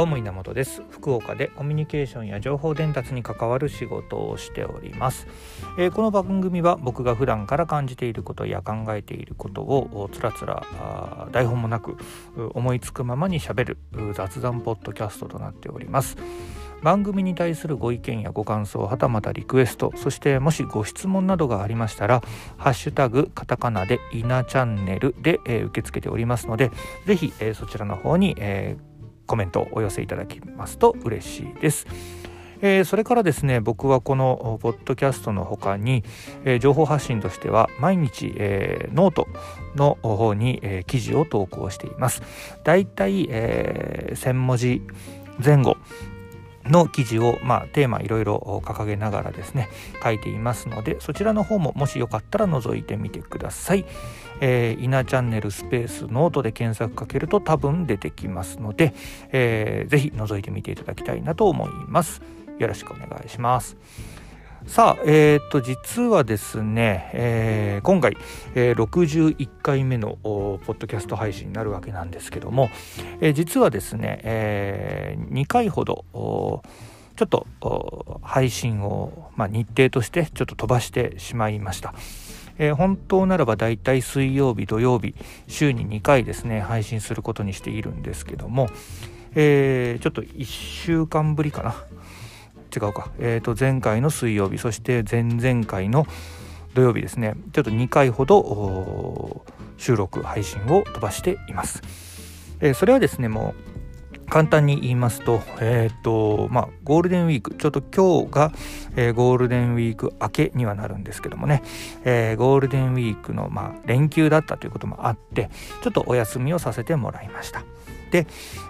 どうも稲本です。福岡でコミュニケーションや情報伝達に関わる仕事をしております、えー、この番組は僕が普段から感じていることや考えていることをつらつら台本もなく思いつくままにしゃべる雑談ポッドキャストとなっております。番組に対するご意見やご感想はたまたリクエストそしてもしご質問などがありましたら「ハッシュタグカタカナでイナチャンネルで」えー、受け付けておりますのでぜひ、えー、そちらの方に、えーコメントをお寄せいただきますと嬉しいです。えー、それからですね僕はこのポッドキャストの他に、えー、情報発信としては毎日、えー、ノートの方に、え記事を投稿していますだいたい、え1000文字前後の記事を、まあ、テーマいろいろ掲げながらですね書いていますのでそちらの方ももしよかったら覗いてみてください。えー、イナチャンネルスペースノートで検索かけると多分出てきますので、えー、ぜひ覗いてみていただきたいなと思います。よろしくお願いします。さあ、えー、っと、実はですね、えー、今回、えー、61回目のポッドキャスト配信になるわけなんですけども、えー、実はですね、えー、2回ほど、ちょっと配信を、まあ、日程としてちょっと飛ばしてしまいました。えー、本当ならばだいたい水曜日土曜日週に2回ですね配信することにしているんですけども、えー、ちょっと1週間ぶりかな。違うか、えー、と前回の水曜日そして前々回の土曜日ですね。ちょっと2回ほど収録配信を飛ばしています、えー、それはですねもう簡単に言いますと、えっ、ー、と、まあ、ゴールデンウィーク、ちょっと今日が、えー、ゴールデンウィーク明けにはなるんですけどもね、えー、ゴールデンウィークの、まあ、連休だったということもあって、ちょっとお休みをさせてもらいました。で、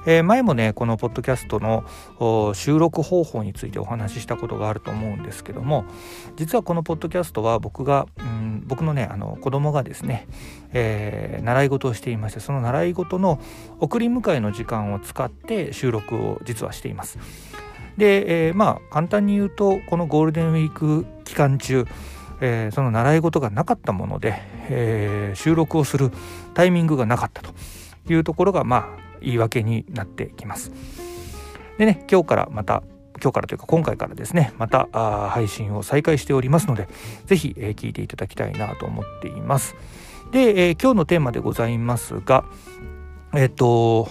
え、前もねこのポッドキャストの収録方法についてお話ししたことがあると思うんですけども実はこのポッドキャストは僕が、う僕のねあの子供がですね、えー、習い事をしていましてその習い事の送り迎えの時間を使って収録を実はしています。で、えー、まあ簡単に言うとこのゴールデンウィーク期間中えー、その習い事がなかったもので、えー、収録をするタイミングがなかったというところがまあ言い訳になってきます。でね今日からまた今日からというか今回からですねまた配信を再開しておりますので是非、え、聞いていただきたいなと思っています。で、えー、今日のテーマでございますがえっ、ー、と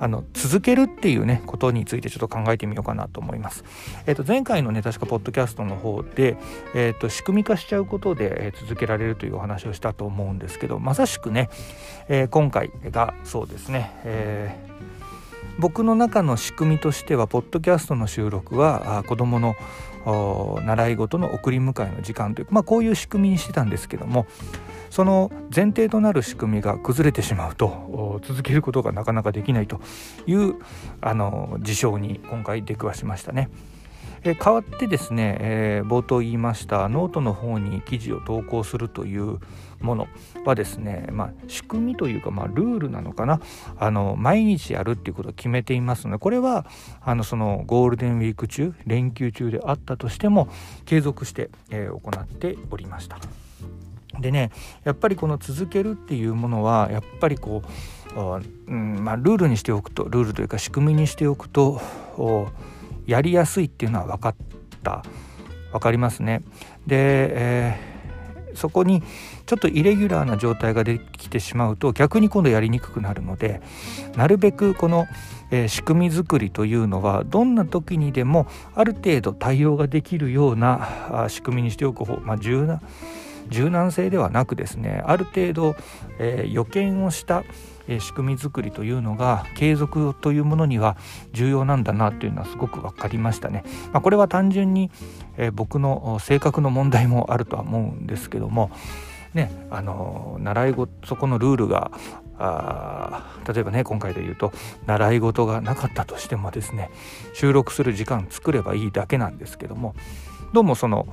あの続けるっていうねことについてちょっと考えてみようかなと思います。えっ、と前回のね確かポッドキャストの方で、えっ、と仕組み化しちゃうことで、え、続けられるというお話をしたと思うんですけどまさしくね、え今回がそうですね、え僕の中の仕組みとしてはポッドキャストの収録は子どもの習い事の送り迎えの時間というまあ、こういう仕組みにしてたんですけどもその前提となる仕組みが崩れてしまうと続けることがなかなかできないというあの事象に今回出くわしましたね。え代わってですね、えー、冒頭言いましたノートの方に記事を投稿するというものはですね、まあ、仕組みというか、まあ、ルールなのかなあの毎日やるっていうことを決めていますのでこれはあのそのゴールデンウィーク中連休中であったとしても継続して、えー、行っておりました。でねやっぱりこの続けるっていうものはやっぱりこう、うんまあ、ルールにしておくとルールというか仕組みにしておくとやりやすいっていうのは分かった分かりますね。で、えー、そこにちょっとイレギュラーな状態ができてしまうと逆に今度やりにくくなるのでなるべくこの、えー、仕組み作りというのはどんな時にでもある程度対応ができるような仕組みにしておく方、まあ、柔軟柔軟性ではなくですねある程度、えー、予見をしたえ仕組み作りというのが継続というものには重要なんだなというのはすごく分かりましたね。まあ、これは単純に、えー、僕の性格の問題もあるとは思うんですけどもねあの習い事そこのルールがあ例えばね今回で言うと習い事がなかったとしてもですね収録する時間作ればいいだけなんですけどもどうもその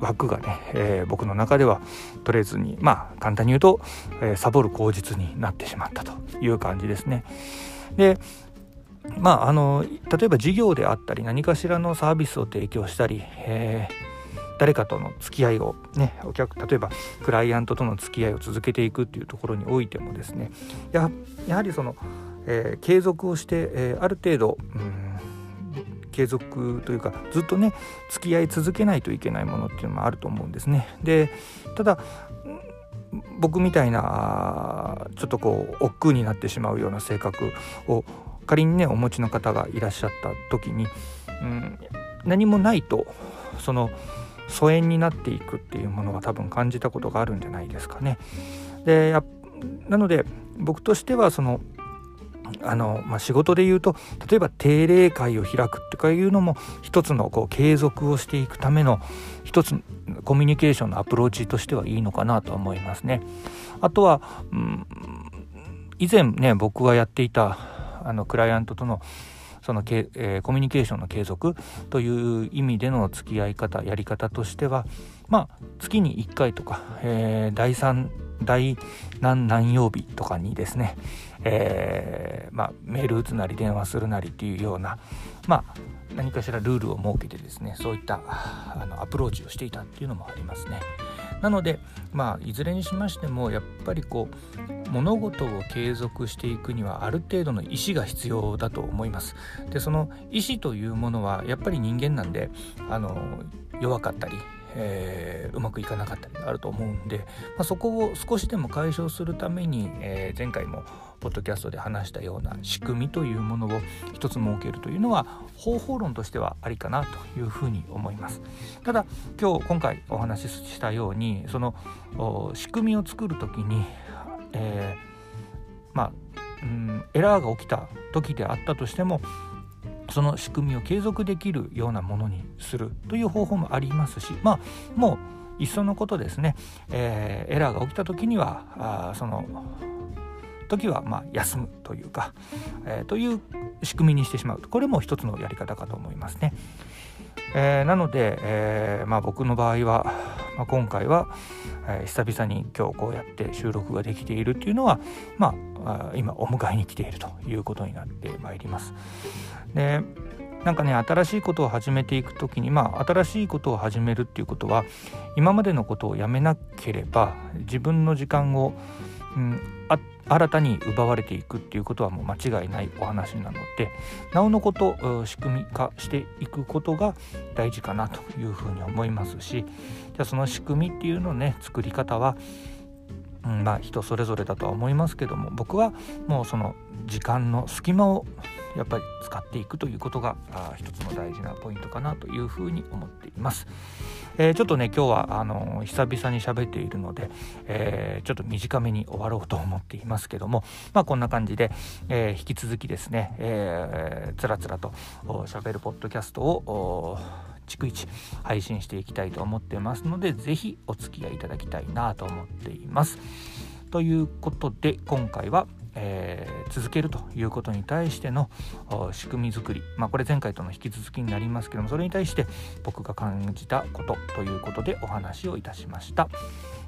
枠がね、えー、僕の中では取れずにまあ簡単に言うと、えー、サボる口実になってしまったという感じですね。でまああの例えば事業であったり何かしらのサービスを提供したり、えー誰かとの付き合いをねお客例えばクライアントとの付き合いを続けていくっていうところにおいてもですねややはりそのえー、継続をして、えー、ある程度、うん継続というかずっとね付き合い続けないといけないものっていうのもあると思うんですね。でただ僕みたいなちょっとこう億劫になってしまうような性格を仮にねお持ちの方がいらっしゃった時に、うん、何もないとその疎遠になっていくっていうものは多分感じたことがあるんじゃないですかね。でなので僕としてはそのあの、まあ、仕事で言うと例えば定例会を開くとかいうのも一つのこう継続をしていくための一つコミュニケーションのアプローチとしてはいいのかなと思いますね。あとは、うん、以前ね僕がやっていたあのクライアントとのそのけ、えー、コミュニケーションの継続という意味での付き合い方やり方としてはまあ月に1回とか、えー、第3第何何曜日とかにですね、えー、まあ、メール打つなり電話するなりっていうような、まあ、何かしらルールを設けてですねそういったあのアプローチをしていたっていうのもありますね。なので、まあ、いずれにしましてもやっぱりこう物事を継続していくにはある程度の意思が必要だと思います。でその意思というものはやっぱり人間なんであの弱かったりえー、うまくいかなかったりあると思うんで、まあ、そこを少しでも解消するために、えー、前回もポッドキャストで話したような仕組みというものを一つ設けるというのは方法論としてはありかなというふうに思います。ただ今日今回お話ししたようにその仕組みを作る時に、えー、まあうんエラーが起きた時であったとしてもその仕組みを継続できるようなものにするという方法もありますしまあもういっそのことですね、えー、エラーが起きた時にはあその時はま休むというか、えー、という仕組みにしてしまうこれも一つのやり方かと思いますね。えー、なので、えー、まあ、僕の場合は、まあ、今回は、えー、久々に今日こうやって収録ができているっていうのは、まあ、今お迎えに来ているということになってまいります。でなんかね新しいことを始めていく時にまあ新しいことを始めるっていうことは今までのことをやめなければ自分の時間を、うん、新たに奪われていくっていうことはもう間違いないお話なのでなおのこと仕組み化していくことが大事かなというふうに思いますしじゃあその仕組みっていうのね作り方はうん、まあ人それぞれだとは思いますけども僕はもうその時間の隙間をやっぱり使っていくということが一つの大事なポイントかなというふうに思っています。えー、ちょっとね今日はあの久々に喋っているので、えー、ちょっと短めに終わろうと思っていますけどもまあこんな感じで、えー、引き続きですね、えー、つらつらと喋るポッドキャストを逐一配信していきたいと思ってますので是非お付き合いいただきたいなと思っています。ということで今回は、えー、続けるということに対しての仕組み作り、まあ、これ前回との引き続きになりますけどもそれに対して僕が感じたことということでお話をいたしました。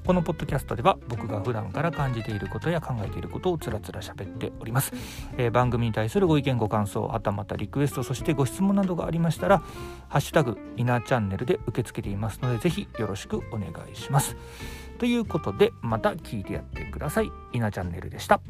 このポッドキャストでは僕が普段から感じていることや考えていることをつらつら喋っております、えー、番組に対するご意見ご感想はたまたリクエストそしてご質問などがありましたら「ハッシュタグイナーチャンネル」で受け付けていますのでぜひよろしくお願いしますということでまた聞いてやってくださいイナチャンネルでした。